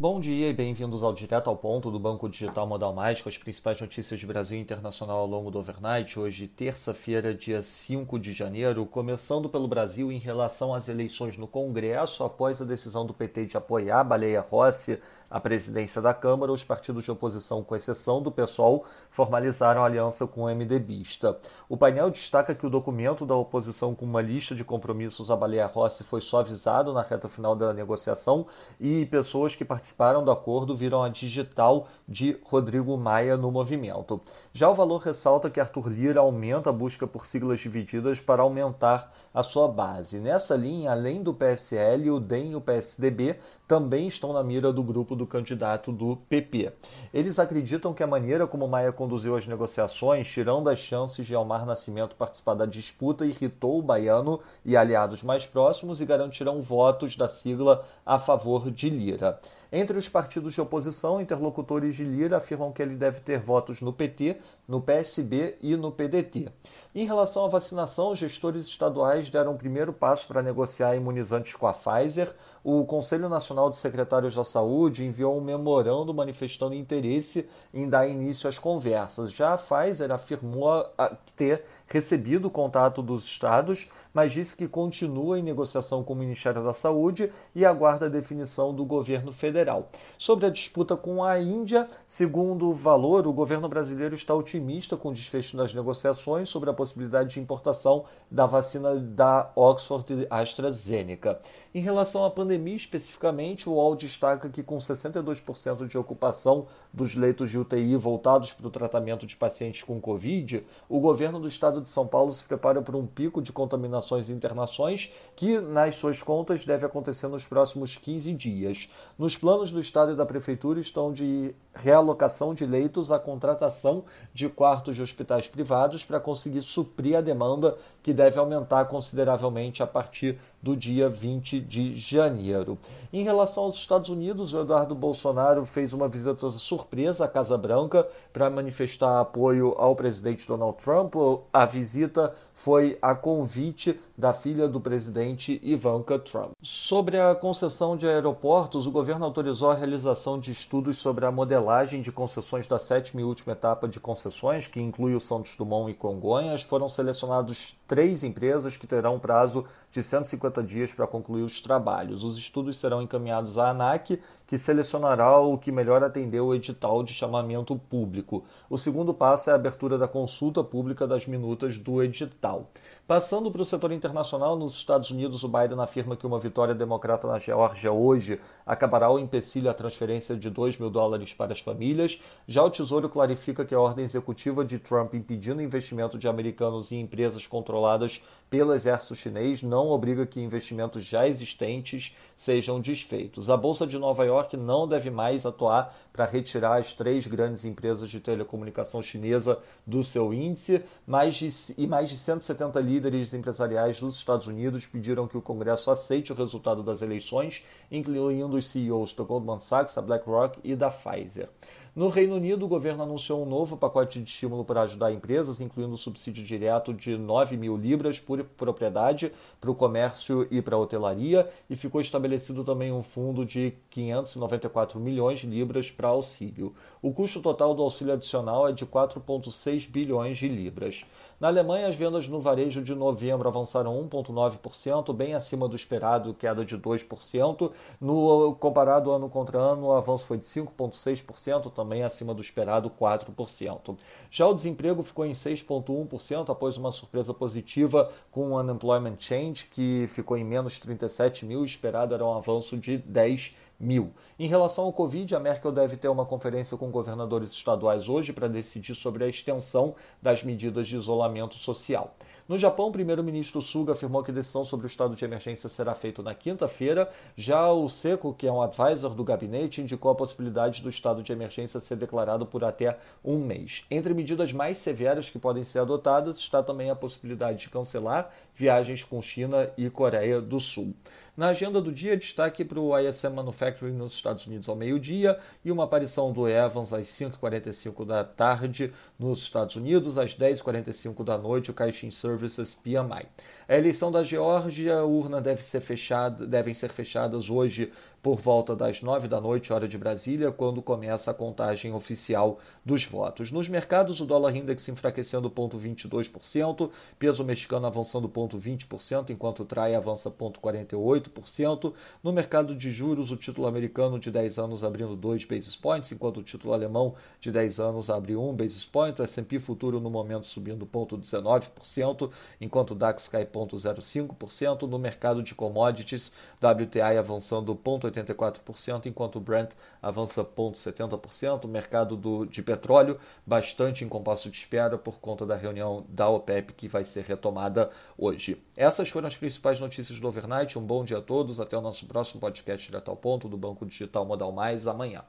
Bom dia e bem-vindos ao Direto ao Ponto do Banco Digital Modal Mais, com as principais notícias de Brasil e internacional ao longo do overnight. Hoje, terça-feira, dia 5 de janeiro, começando pelo Brasil em relação às eleições no Congresso, após a decisão do PT de apoiar Baleia Rossi à presidência da Câmara, os partidos de oposição, com exceção do PSOL, formalizaram aliança com o MDBista. O painel destaca que o documento da oposição com uma lista de compromissos à Baleia Rossi foi suavizado na reta final da negociação e pessoas que participaram do acordo viram a digital de Rodrigo Maia no movimento. Já o valor ressalta que Arthur Lira aumenta a busca por siglas divididas para aumentar a sua base. Nessa linha, além do PSL, o DEM e o PSDB também estão na mira do grupo do candidato do PP. Eles acreditam que a maneira como Maia conduziu as negociações, tirando as chances de Almar Nascimento participar da disputa, irritou o baiano e aliados mais próximos e garantirão votos da sigla a favor de Lira. Entre os partidos de oposição, interlocutores de Lira afirmam que ele deve ter votos no PT, no PSB e no PDT. Em relação à vacinação, os gestores estaduais deram o primeiro passo para negociar imunizantes com a Pfizer. O Conselho Nacional de Secretários da Saúde enviou um memorando manifestando interesse em dar início às conversas. Já a Pfizer afirmou ter recebido o contato dos estados, mas disse que continua em negociação com o Ministério da Saúde e aguarda a definição do governo federal. Sobre a disputa com a Índia, segundo o Valor, o governo brasileiro está otimista com o desfecho das negociações sobre a possibilidade de importação da vacina da Oxford AstraZeneca. Em relação à pandemia especificamente, o UOL destaca que com 62% de ocupação dos leitos de UTI voltados para o tratamento de pacientes com Covid, o governo do estado de São Paulo se prepara para um pico de contaminações e internações que, nas suas contas, deve acontecer nos próximos 15 dias. Nos planos do estado e da prefeitura estão de realocação de leitos a contratação de quartos de hospitais privados para conseguir suprir a demanda que deve aumentar consideravelmente a partir do dia 20 de janeiro. Em relação aos Estados Unidos, o Eduardo Bolsonaro fez uma visita surpresa à Casa Branca para manifestar apoio ao presidente Donald Trump. A visita foi a convite da filha do presidente Ivanka Trump. Sobre a concessão de aeroportos, o governo autorizou a realização de estudos sobre a modelagem de concessões da sétima e última etapa de concessões, que inclui o Santos Dumont e Congonhas. Foram selecionados três empresas que terão prazo de 150 dias para concluir os trabalhos. Os estudos serão encaminhados à ANAC, que selecionará o que melhor atendeu o edital de chamamento público. O segundo passo é a abertura da consulta pública das minutas do edital. Passando para o setor internacional, nos Estados Unidos, o Biden afirma que uma vitória democrata na Geórgia hoje acabará o empecilho à transferência de 2 mil dólares para as famílias. Já o Tesouro clarifica que a ordem executiva de Trump impedindo investimento de americanos em empresas controladas pelo exército chinês não obriga que investimentos já existentes sejam desfeitos. A Bolsa de Nova York não deve mais atuar para retirar as três grandes empresas de telecomunicação chinesa do seu índice, mais de, e mais de 170 líderes empresariais dos Estados Unidos pediram que o Congresso aceite o resultado das eleições, incluindo os CEOs da Goldman Sachs, da BlackRock e da Pfizer. No Reino Unido, o governo anunciou um novo pacote de estímulo para ajudar empresas, incluindo subsídio direto de 9 mil libras por propriedade para o comércio e para a hotelaria, e ficou estabelecido também um fundo de 594 milhões de libras para auxílio. O custo total do auxílio adicional é de 4,6 bilhões de libras. Na Alemanha, as vendas no varejo de novembro avançaram 1,9%, bem acima do esperado, queda de 2%. No comparado ano contra ano, o avanço foi de 5,6%, também acima do esperado, 4%. Já o desemprego ficou em 6,1% após uma surpresa positiva com o Unemployment Change, que ficou em menos 37 mil, esperado era um avanço de 10 mil. Em relação ao Covid, a Merkel deve ter uma conferência com governadores estaduais hoje para decidir sobre a extensão das medidas de isolamento social. No Japão, o primeiro-ministro Suga afirmou que a decisão sobre o estado de emergência será feita na quinta-feira. Já o Seco, que é um advisor do gabinete, indicou a possibilidade do estado de emergência ser declarado por até um mês. Entre medidas mais severas que podem ser adotadas está também a possibilidade de cancelar viagens com China e Coreia do Sul. Na agenda do dia, destaque para o ISM Manufacturing nos Estados Unidos ao meio-dia e uma aparição do Evans às 5h45 da tarde nos Estados Unidos, às 10h45 da noite, o Caixin Services PMI. A eleição da Geórgia, a urna deve ser fechada, devem ser fechadas hoje por volta das 9 da noite, hora de Brasília, quando começa a contagem oficial dos votos. Nos mercados, o dólar index enfraquecendo 0,22%, peso mexicano avançando 0,20%, enquanto o TRAI avança 0,48%. No mercado de juros, o título americano de 10 anos abrindo 2 basis points, enquanto o título alemão de 10 anos abre 1 basis point. O S&P futuro no momento subindo 0,19%, enquanto o DAX cai 0,05%. No mercado de commodities, WTI avançando 0,84%, enquanto o Brent avança 0,70%. O mercado do, de petróleo bastante em compasso de espera por conta da reunião da OPEP que vai ser retomada hoje. Essas foram as principais notícias do overnight. Um bom dia a todos. Até o nosso próximo podcast direto ao ponto do Banco Digital Modal Mais amanhã.